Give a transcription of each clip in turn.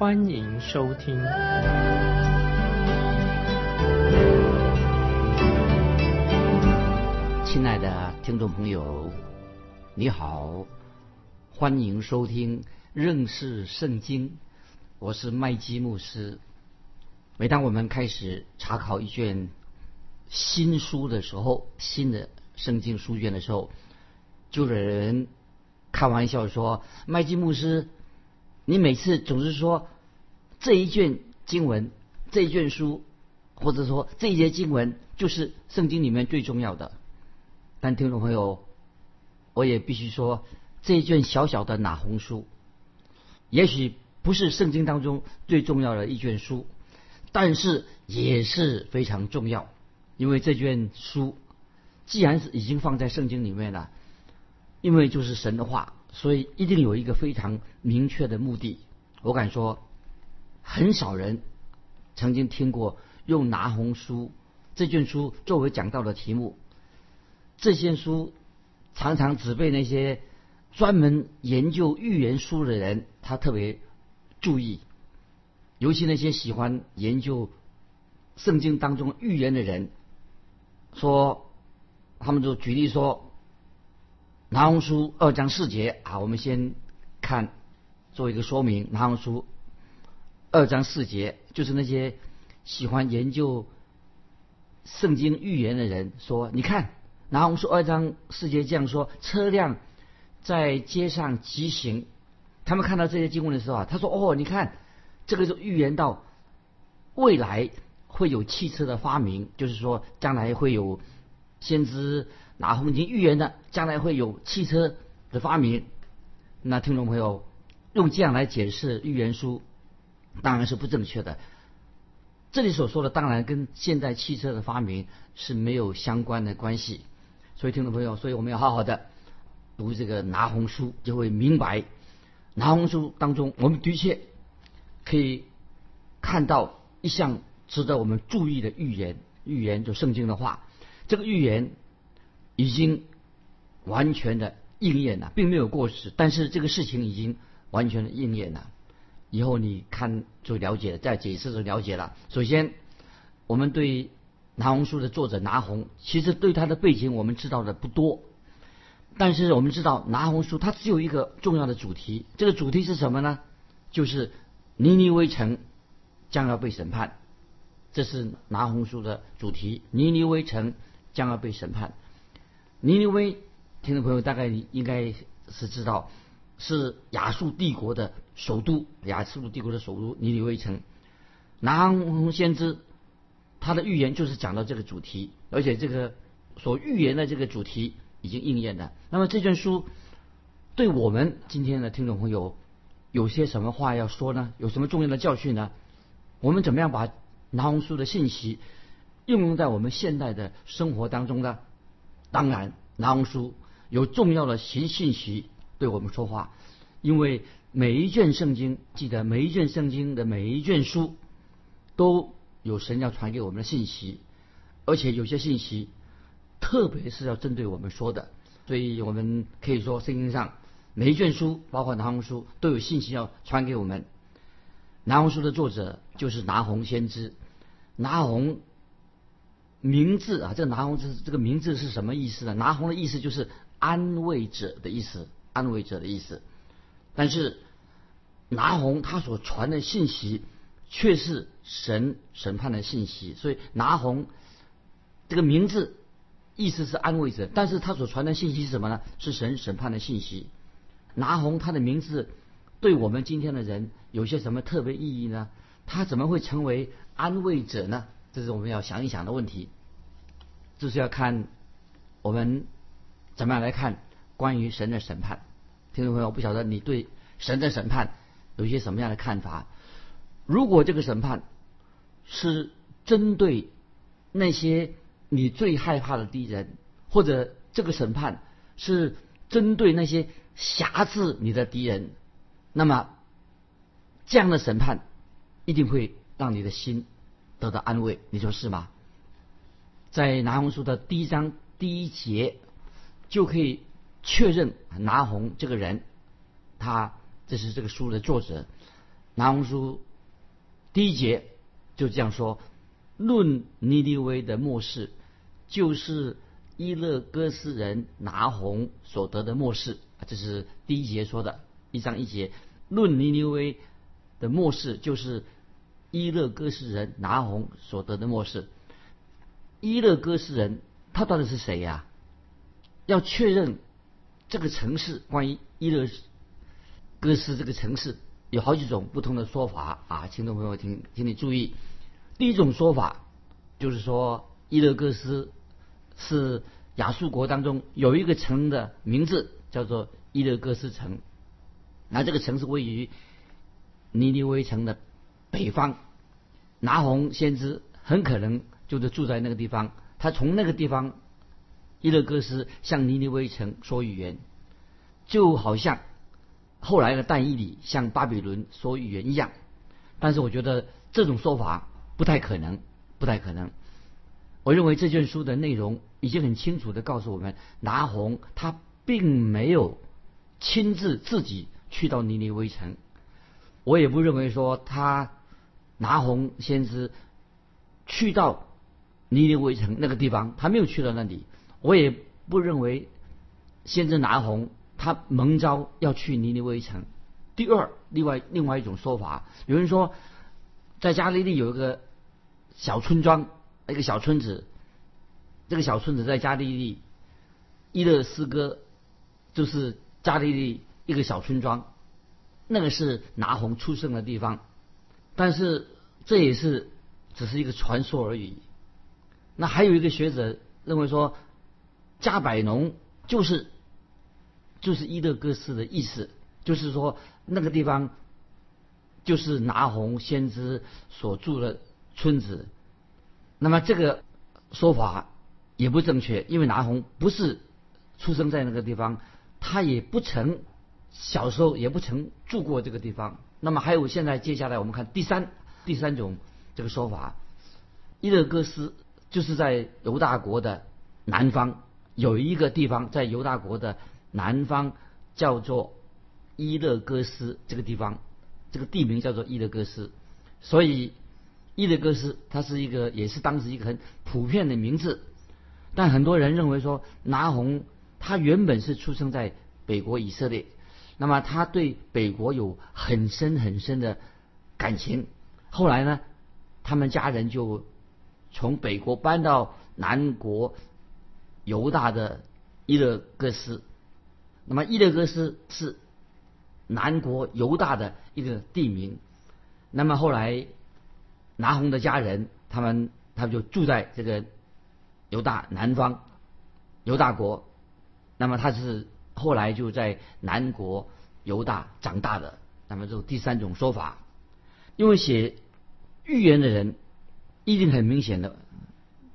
欢迎收听。亲爱的听众朋友，你好，欢迎收听认识圣经。我是麦基牧师。每当我们开始查考一卷新书的时候，新的圣经书卷的时候，就有人开玩笑说：“麦基牧师，你每次总是说这一卷经文、这一卷书，或者说这一节经文就是圣经里面最重要的。”但听众朋友，我也必须说，这一卷小小的拿红书，也许不是圣经当中最重要的一卷书，但是也是非常重要。因为这卷书既然是已经放在圣经里面了，因为就是神的话，所以一定有一个非常明确的目的。我敢说，很少人曾经听过用拿红书这卷书作为讲道的题目。这些书常常只被那些专门研究预言书的人他特别注意，尤其那些喜欢研究圣经当中预言的人，说他们就举例说，拿红书二章四节啊，我们先看做一个说明，拿红书二章四节就是那些喜欢研究圣经预言的人说，你看。拿红书二章四节这样说：车辆在街上疾行，他们看到这些经文的时候啊，他说：“哦，你看，这个就预言到未来会有汽车的发明，就是说将来会有先知拿红已经预言的，将来会有汽车的发明。”那听众朋友用这样来解释预言书，当然是不正确的。这里所说的当然跟现代汽车的发明是没有相关的关系。所以，听众朋友，所以我们要好好的读这个拿红书，就会明白拿红书当中，我们的确可以看到一项值得我们注意的预言。预言就圣经的话，这个预言已经完全的应验了，并没有过时。但是这个事情已经完全的应验了。以后你看就了解了，再解释就了解了。首先，我们对。拿红书的作者拿红，其实对他的背景我们知道的不多，但是我们知道拿红书它只有一个重要的主题，这个主题是什么呢？就是尼尼微城将要被审判，这是拿红书的主题。尼尼微城将要被审判。尼尼微，听众朋友大概应该是知道，是亚述帝国的首都，亚述帝国的首都尼尼微城。拿红先知。他的预言就是讲到这个主题，而且这个所预言的这个主题已经应验了。那么这卷书对我们今天的听众朋友有些什么话要说呢？有什么重要的教训呢？我们怎么样把拿红书的信息应用在我们现代的生活当中呢？当然，拿红书有重要的信信息对我们说话，因为每一卷圣经，记得每一卷圣经的每一卷书都。有神要传给我们的信息，而且有些信息，特别是要针对我们说的，所以我们可以说圣经上每一卷书，包括拿红书，都有信息要传给我们。拿红书的作者就是拿红先知，拿红名字啊，这个拿红这这个名字是什么意思呢？拿红的意思就是安慰者的意思，安慰者的意思。但是拿红他所传的信息。却是神审判的信息，所以拿红这个名字意思是安慰者，但是他所传的信息是什么呢？是神审判的信息。拿红他的名字对我们今天的人有些什么特别意义呢？他怎么会成为安慰者呢？这是我们要想一想的问题。就是要看我们怎么样来看关于神的审判。听众朋友，不晓得你对神的审判有一些什么样的看法？如果这个审判是针对那些你最害怕的敌人，或者这个审判是针对那些瑕疵你的敌人，那么这样的审判一定会让你的心得到安慰。你说是吗？在拿红书的第一章第一节就可以确认拿红这个人，他这是这个书的作者。拿红书第一节就这样说：论尼尼微的末世，就是伊勒戈斯人拿红所得的末世。这是第一节说的，一章一节。论尼尼微的末世，就是伊勒戈斯人拿红所得的末世。伊勒戈斯人，他到底是谁呀？要确认这个城市，关于伊勒戈斯这个城市，有好几种不同的说法啊，听众朋友请，请你注意。第一种说法就是说，伊勒戈斯是亚述国当中有一个城的名字，叫做伊勒戈斯城。那这个城市位于尼尼微城的北方，拿红先知很可能。就是住在那个地方，他从那个地方，伊勒戈斯向尼尼微城说预言，就好像后来的但以里向巴比伦说预言一样。但是我觉得这种说法不太可能，不太可能。我认为这卷书的内容已经很清楚的告诉我们，拿红他并没有亲自自己去到尼尼微城，我也不认为说他拿红先知去到。尼尼微城那个地方，他没有去到那里。我也不认为先知拿红他蒙召要去尼尼微城。第二，另外另外一种说法，有人说在加利利有一个小村庄，一个小村子，这个小村子在加利利，伊勒斯哥就是加利利一个小村庄，那个是拿红出生的地方。但是这也是只是一个传说而已。那还有一个学者认为说，加百农就是就是伊勒戈斯的意思，就是说那个地方就是拿红先知所住的村子。那么这个说法也不正确，因为拿红不是出生在那个地方，他也不曾小时候也不曾住过这个地方。那么还有现在接下来我们看第三第三种这个说法，伊勒戈斯。就是在犹大国的南方有一个地方，在犹大国的南方叫做伊勒戈斯这个地方，这个地名叫做伊勒戈斯，所以伊勒戈斯它是一个也是当时一个很普遍的名字，但很多人认为说拿红他原本是出生在北国以色列，那么他对北国有很深很深的感情，后来呢，他们家人就。从北国搬到南国犹大的伊勒戈斯，那么伊勒戈斯是南国犹大的一个地名。那么后来拿红的家人，他们他们就住在这个犹大南方犹大国。那么他是后来就在南国犹大长大的。那么这第三种说法，因为写预言的人。一定很明显的，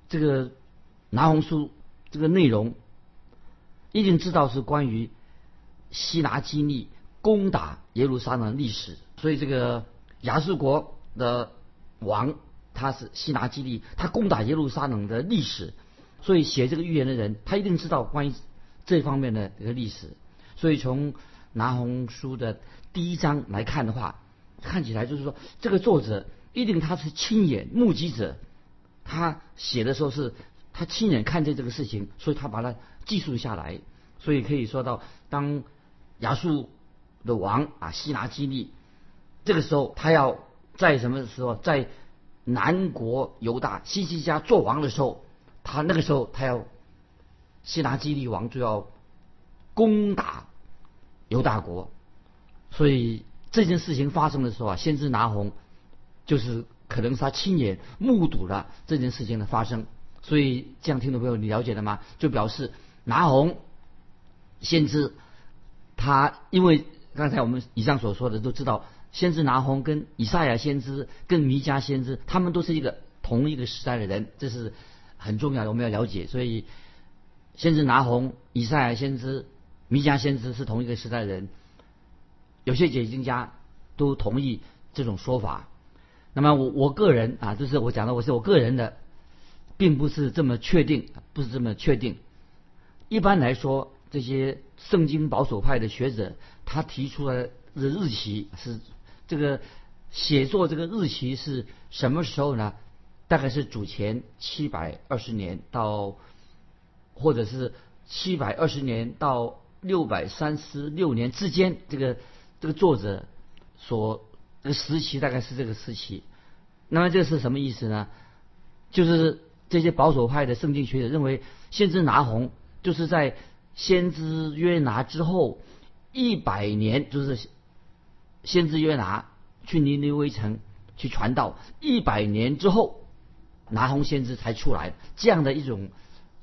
这个拿红书这个内容，一定知道是关于希拿基利攻打耶路撒冷历史。所以这个亚述国的王他是希拿基利，他攻打耶路撒冷的历史。所以写这个预言的人，他一定知道关于这方面的一个历史。所以从拿红书的第一章来看的话，看起来就是说这个作者。一定他是亲眼目击者，他写的时候是他亲眼看见这个事情，所以他把它记述下来。所以可以说到，当亚述的王啊希拿基利，这个时候他要在什么时候在南国犹大西西家做王的时候，他那个时候他要希拿基利王就要攻打犹大国，所以这件事情发生的时候啊，先知拿红。就是可能是他亲眼目睹了这件事情的发生，所以这样听众朋友你了解了吗？就表示拿红先知他因为刚才我们以上所说的都知道，先知拿红跟以赛亚先知跟弥迦先知，他们都是一个同一个时代的人，这是很重要的，我们要了解。所以，先知拿红、以赛亚先知、弥迦先知是同一个时代的人。有些解经家都同意这种说法。那么我我个人啊，就是我讲的，我是我个人的，并不是这么确定，不是这么确定。一般来说，这些圣经保守派的学者，他提出来的日期是这个写作这个日期是什么时候呢？大概是主前七百二十年到，或者是七百二十年到六百三十六年之间，这个。这个作者所这个时期大概是这个时期，那么这是什么意思呢？就是这些保守派的圣经学者认为，先知拿红就是在先知约拿之后一百年，就是先知约拿去尼尼微城去传道一百年之后，拿红先知才出来，这样的一种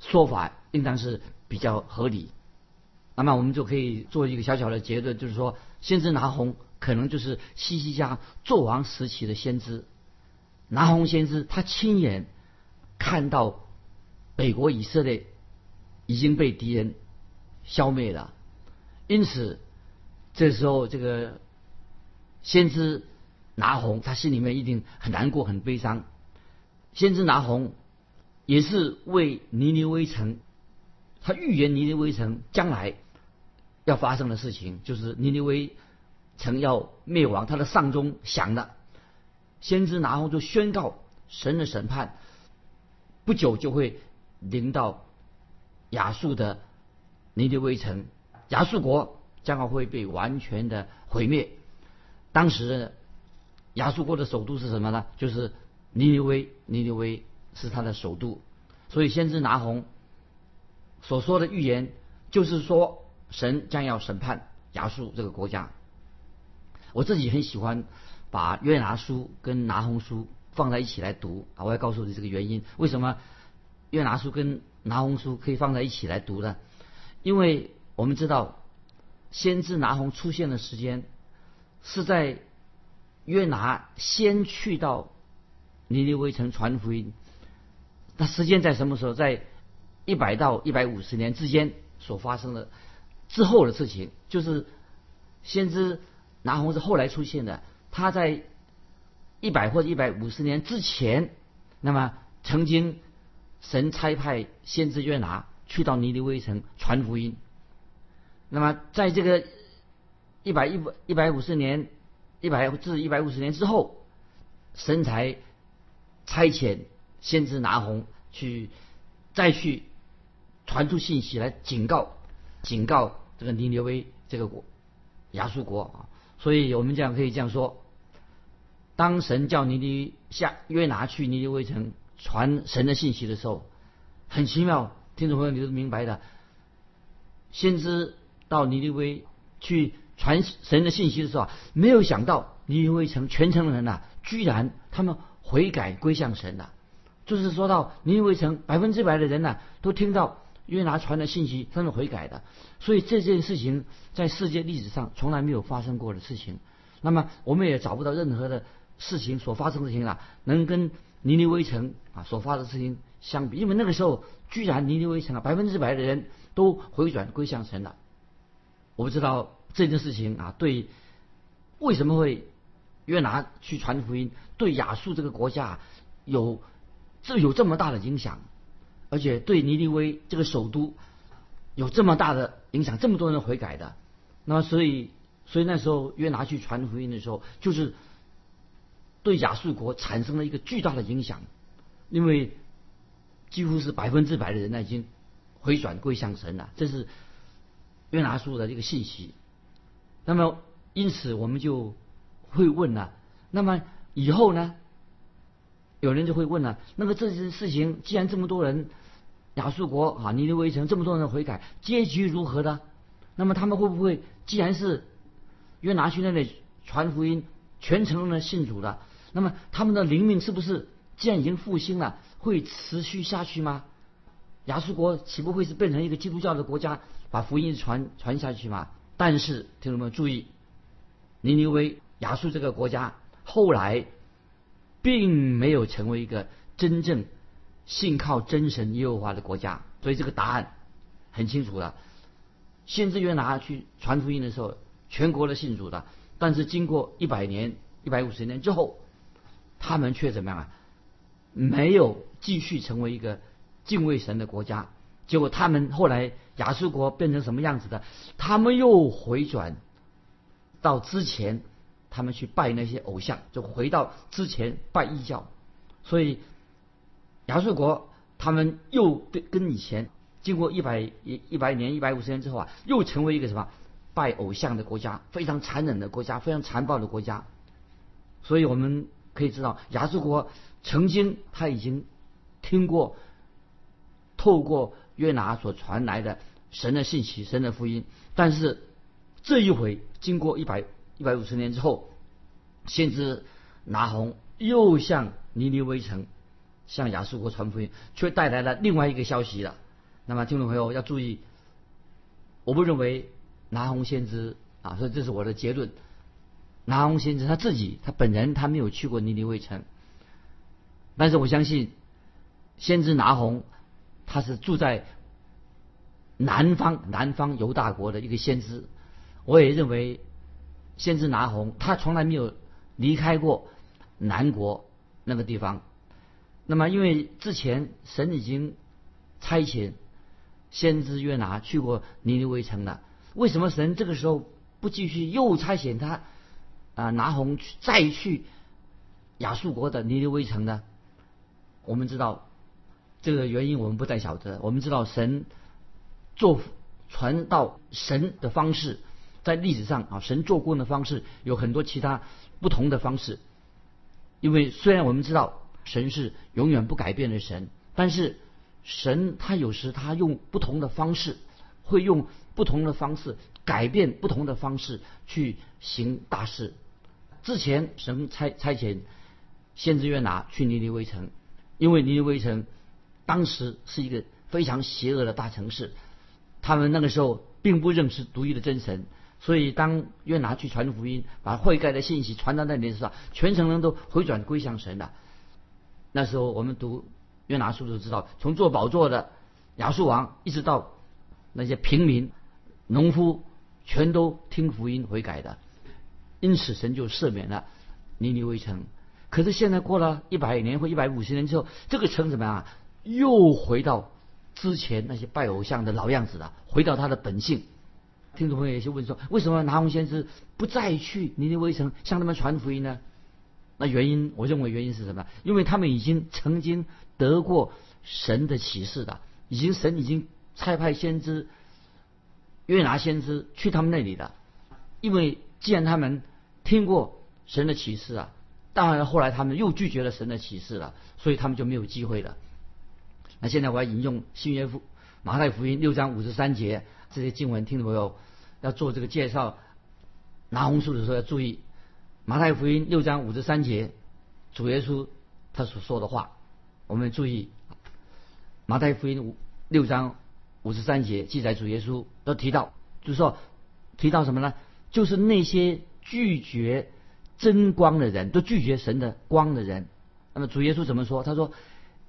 说法应当是比较合理。那么我们就可以做一个小小的结论，就是说。先知拿红可能就是西西家纣王时期的先知，拿红先知他亲眼看到北国以色列已经被敌人消灭了，因此这时候这个先知拿红他心里面一定很难过很悲伤。先知拿红也是为尼尼微城，他预言尼尼微城将来。要发生的事情就是尼尼微城要灭亡，他的丧钟响了，先知拿红就宣告神的审判不久就会临到亚述的尼尼微城，亚述国将要会被完全的毁灭。当时亚述国的首都是什么呢？就是尼尼微，尼尼微是他的首都，所以先知拿红所说的预言就是说。神将要审判亚述这个国家。我自己很喜欢把约拿书跟拿红书放在一起来读啊！我要告诉你这个原因，为什么约拿书跟拿红书可以放在一起来读呢？因为我们知道，先知拿红出现的时间是在约拿先去到尼尼微城传福音，那时间在什么时候？在一百到一百五十年之间所发生的。之后的事情就是先知拿红是后来出现的，他在一百或者一百五十年之前，那么曾经神差派先知约拿去到尼尼微城传福音，那么在这个一百一百一百五十年一百至一百五十年之后，神才差遣先知拿红去再去传出信息来警告警告。这个尼尼微这个国，亚述国啊，所以我们这样可以这样说：当神叫尼尼下约拿去尼尼微城传神的信息的时候，很奇妙，听众朋友你都明白的。先知到尼尼微去传神的信息的时候，没有想到尼尼微城全城的人呐，居然他们悔改归向神了。就是说到尼尼微城百分之百的人呐，都听到。约拿传的信息，他们悔改的，所以这件事情在世界历史上从来没有发生过的事情。那么我们也找不到任何的事情所发生的事情啊，能跟尼尼微城啊所发生的事情相比，因为那个时候居然尼尼微城啊百分之百的人都回转归向神了。我不知道这件事情啊对为什么会约拿去传福音，对亚述这个国家有这有这么大的影响。而且对尼尼微这个首都有这么大的影响，这么多人悔改的，那么所以所以那时候约拿去传福音的时候，就是对亚述国产生了一个巨大的影响，因为几乎是百分之百的人呢已经回转归向神了，这是约拿书的一个信息。那么因此我们就会问了，那么以后呢？有人就会问了，那么这件事情既然这么多人。亚述国啊，尼尼微城这么多人悔改，结局如何的？那么他们会不会，既然是约拿去那里传福音，全城人信主的，那么他们的灵命是不是既然已经复兴了，会持续下去吗？亚述国岂不会是变成一个基督教的国家，把福音传传下去吗？但是听众们注意，尼尼微亚述这个国家后来并没有成为一个真正信靠真神耶和华的国家，所以这个答案很清楚了。先知约拿去传福音的时候，全国的信主的，但是经过一百年、一百五十年之后，他们却怎么样啊？没有继续成为一个敬畏神的国家。结果他们后来亚述国变成什么样子的？他们又回转到之前。他们去拜那些偶像，就回到之前拜异教，所以亚述国他们又跟以前经过一百一一百年、一百五十年之后啊，又成为一个什么拜偶像的国家，非常残忍的国家，非常残暴的国家。所以我们可以知道，亚述国曾经他已经听过透过约拿所传来的神的信息、神的福音，但是这一回经过一百。一百五十年之后，先知拿红又向尼尼微城、向亚述国传福音，却带来了另外一个消息了。那么听众朋友要注意，我不认为拿红先知啊，所以这是我的结论。拿红先知他自己，他本人他没有去过尼尼微城，但是我相信先知拿红他是住在南方南方犹大国的一个先知，我也认为。先知拿红，他从来没有离开过南国那个地方。那么，因为之前神已经差遣先知约拿去过尼尼微城了，为什么神这个时候不继续又差遣他啊拿红去再去亚述国的尼尼微城呢？我们知道这个原因，我们不太晓得。我们知道神做传道神的方式。在历史上啊，神做工的方式有很多其他不同的方式。因为虽然我们知道神是永远不改变的神，但是神他有时他用不同的方式，会用不同的方式改变不同的方式去行大事。之前神差差遣先知约拿去尼尼微城，因为尼尼微城当时是一个非常邪恶的大城市，他们那个时候并不认识独一的真神。所以，当约拿去传福音，把悔改的信息传到那里的时候，全城人都回转归向神了。那时候，我们读约拿书就知道，从做宝座的亚述王，一直到那些平民、农夫，全都听福音悔改的。因此，神就赦免了尼尼微城。可是现在过了一百年或一百五十年之后，这个城怎么样啊？又回到之前那些拜偶像的老样子了，回到他的本性。听众朋友也就问说：为什么拿红先知不再去尼尼微城向他们传福音呢？那原因，我认为原因是什么？因为他们已经曾经得过神的启示的，已经神已经差派先知约拿先知去他们那里的。因为既然他们听过神的启示啊，当然后来他们又拒绝了神的启示了，所以他们就没有机会了。那现在我要引用新约福马太福音六章五十三节。这些经文，听众朋友要做这个介绍拿红书的时候要注意，马太福音六章五十三节，主耶稣他所说的话，我们注意，马太福音五六章五十三节记载主耶稣都提到，就是说提到什么呢？就是那些拒绝真光的人，都拒绝神的光的人。那么主耶稣怎么说？他说：“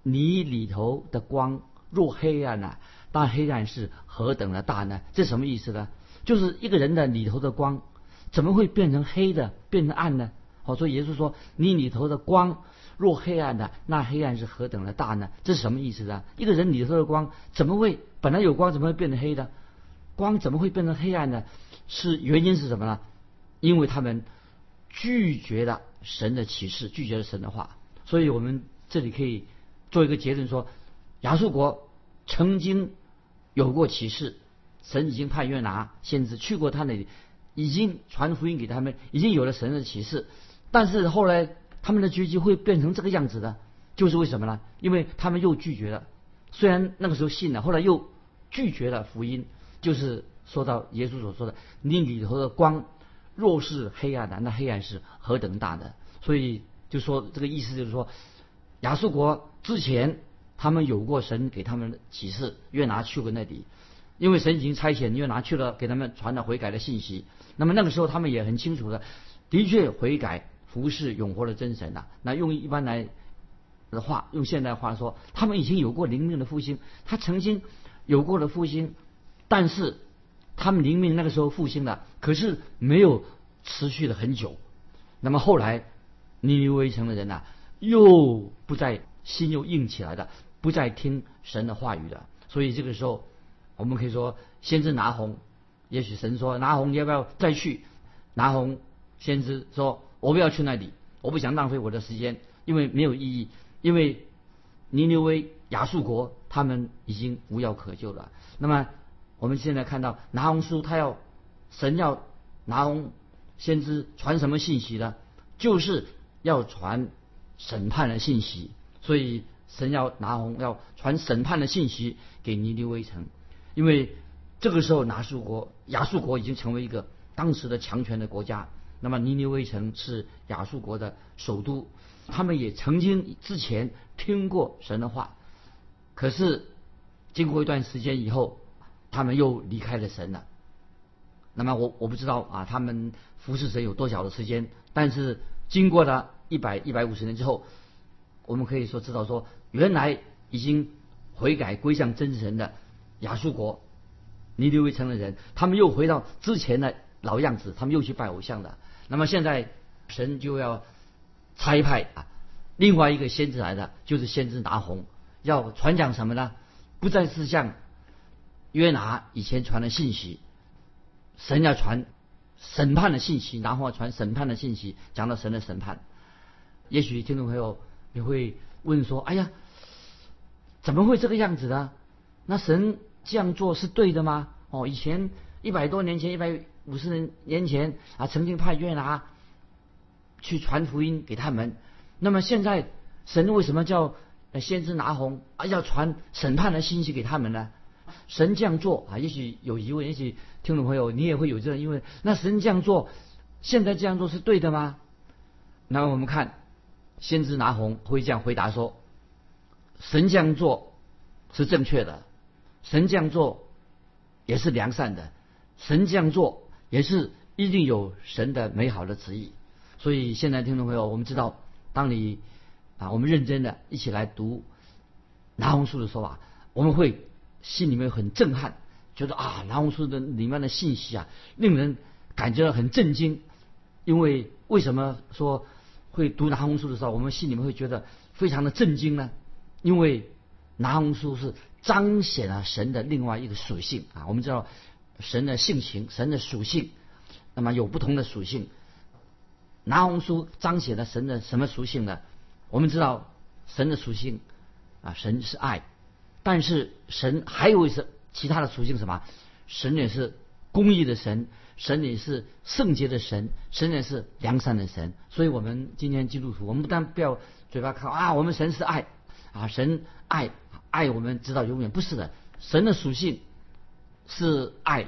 你里头的光若黑暗呐。”那黑暗是何等的大呢？这什么意思呢？就是一个人的里头的光，怎么会变成黑的，变成暗呢？好，所以耶稣说：“你里头的光若黑暗的，那黑暗是何等的大呢？”这是什么意思呢？一个人里头的光怎么会本来有光，怎么会变成黑的？光怎么会变成黑暗呢？是原因是什么呢？因为他们拒绝了神的启示，拒绝了神的话。所以我们这里可以做一个结论说：亚述国曾经。有过启示，神已经派约拿先知去过他那里，已经传福音给他们，已经有了神的启示。但是后来他们的结局会变成这个样子的，就是为什么呢？因为他们又拒绝了，虽然那个时候信了，后来又拒绝了福音。就是说到耶稣所说的：“你里头的光若是黑暗的，那黑暗是何等大的。”所以就说这个意思就是说，亚述国之前。他们有过神给他们的启示，约拿去过那里，因为神已经差遣约拿去了，给他们传了悔改的信息。那么那个时候他们也很清楚的，的确悔改服侍永活的真神呐。那用一般来的话，用现代话说，他们已经有过灵命的复兴，他曾经有过的复兴，但是他们灵命那个时候复兴了，可是没有持续了很久。那么后来尼尼微城的人呐，又不再心又硬起来的，不再听神的话语的。所以这个时候，我们可以说，先知拿红，也许神说拿红要不要再去？拿红先知说，我不要去那里，我不想浪费我的时间，因为没有意义，因为尼尼微亚述国他们已经无药可救了。那么我们现在看到拿红书，他要神要拿红。先知传什么信息呢？就是要传审判的信息，所以神要拿红要传审判的信息给尼尼微城，因为这个时候拿述国亚述国已经成为一个当时的强权的国家，那么尼尼微城是亚述国的首都，他们也曾经之前听过神的话，可是经过一段时间以后，他们又离开了神了。那么我我不知道啊，他们服侍神有多少的时间？但是经过了一百一百五十年之后，我们可以说知道说，原来已经悔改归向真神的亚述国尼尼微城的人，他们又回到之前的老样子，他们又去拜偶像了。那么现在神就要差派啊，另外一个先知来的，就是先知拿红，要传讲什么呢？不再是像约拿以前传的信息。神要传审判的信息，然后传审判的信息，讲到神的审判。也许听众朋友你会问说：“哎呀，怎么会这个样子呢？那神这样做是对的吗？”哦，以前一百多年前、一百五十年年前啊，曾经派约拿去传福音给他们。那么现在神为什么叫先知拿红啊，要传审判的信息给他们呢？神这样做啊，也许有疑问，也许听众朋友你也会有这样疑问。那神这样做，现在这样做是对的吗？那我们看先知拿红会这样回答说：神这样做是正确的，神这样做也是良善的，神这样做也是一定有神的美好的旨意。所以现在听众朋友，我们知道，当你啊，我们认真的一起来读拿红书的时候啊，我们会。心里面很震撼，觉得啊，拿红书的里面的信息啊，令人感觉到很震惊。因为为什么说会读拿红书的时候，我们心里面会觉得非常的震惊呢？因为拿红书是彰显了神的另外一个属性啊。我们知道神的性情、神的属性，那么有不同的属性。拿红书彰显了神的什么属性呢？我们知道神的属性啊，神是爱。但是神还有一些其他的属性，什么？神也是公义的神，神也是圣洁的神，神也是良善的神。所以，我们今天基督徒，我们不但不要嘴巴靠啊，我们神是爱啊，神爱爱我们直到永远，不是的。神的属性是爱，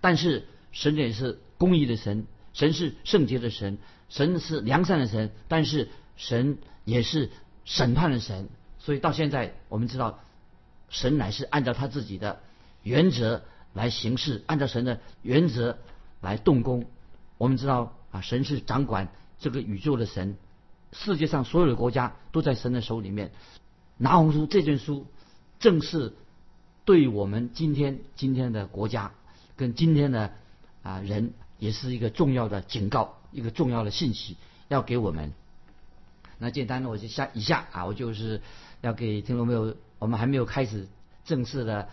但是神也是公义的神，神是圣洁的神，神是良善的神，但是神也是审判的神。所以到现在，我们知道。神乃是按照他自己的原则来行事，按照神的原则来动工。我们知道啊，神是掌管这个宇宙的神，世界上所有的国家都在神的手里面。拿红书这卷书，正是对我们今天今天的国家跟今天的啊人，也是一个重要的警告，一个重要的信息要给我们。那简单的，我就下以下啊，我就是要给听众朋友。我们还没有开始正式的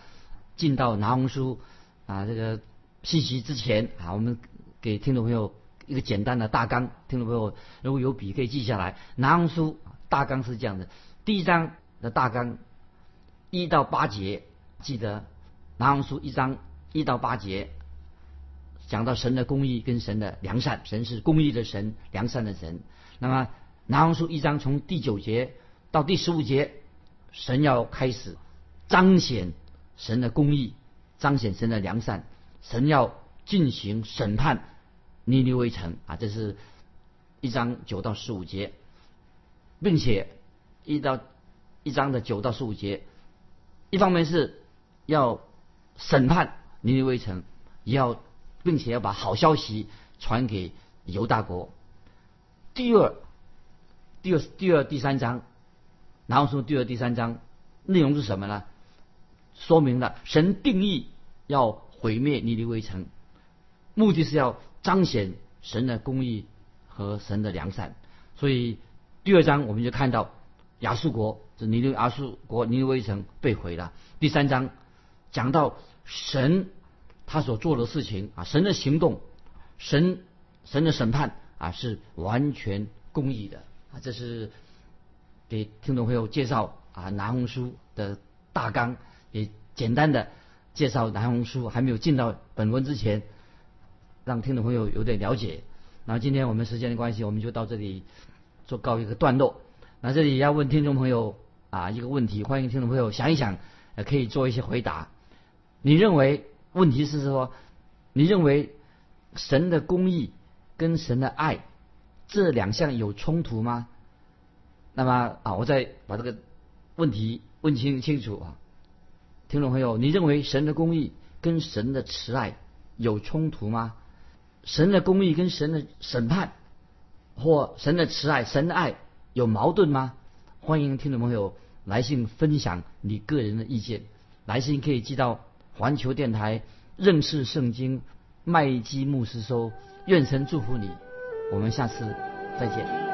进到拿红书啊这个信息之前啊，我们给听众朋友一个简单的大纲。听众朋友如果有笔可以记下来。拿红书大纲是这样的：第一章的大纲一到八节，记得拿红书一章一到八节讲到神的公义跟神的良善，神是公义的神，良善的神。那么拿红书一章从第九节到第十五节。神要开始彰显神的公义，彰显神的良善。神要进行审判尼尼微城啊，这是一章九到十五节，并且一到一章的九到十五节，一方面是要审判尼尼微城，也要并且要把好消息传给犹大国。第二、第二、第二、第三章，然后说第二、第三章内容是什么呢？说明了神定义要毁灭尼尼微城，目的是要彰显神的公义和神的良善。所以第二章我们就看到亚述国，这尼尼亚述国尼尼微城被毁了。第三章讲到神他所做的事情啊，神的行动，神神的审判啊是完全公义的啊。这是给听众朋友介绍啊南红书的大纲。也简单的介绍南红书，还没有进到本文之前，让听众朋友有点了解。那今天我们时间的关系，我们就到这里做告一个段落。那这里要问听众朋友啊一个问题，欢迎听众朋友想一想，可以做一些回答。你认为问题是说，你认为神的公义跟神的爱这两项有冲突吗？那么啊，我再把这个问题问清清楚啊。听众朋友，你认为神的公义跟神的慈爱有冲突吗？神的公义跟神的审判，或神的慈爱、神的爱有矛盾吗？欢迎听众朋友来信分享你个人的意见。来信可以寄到环球电台认识圣经麦基牧师收。愿神祝福你，我们下次再见。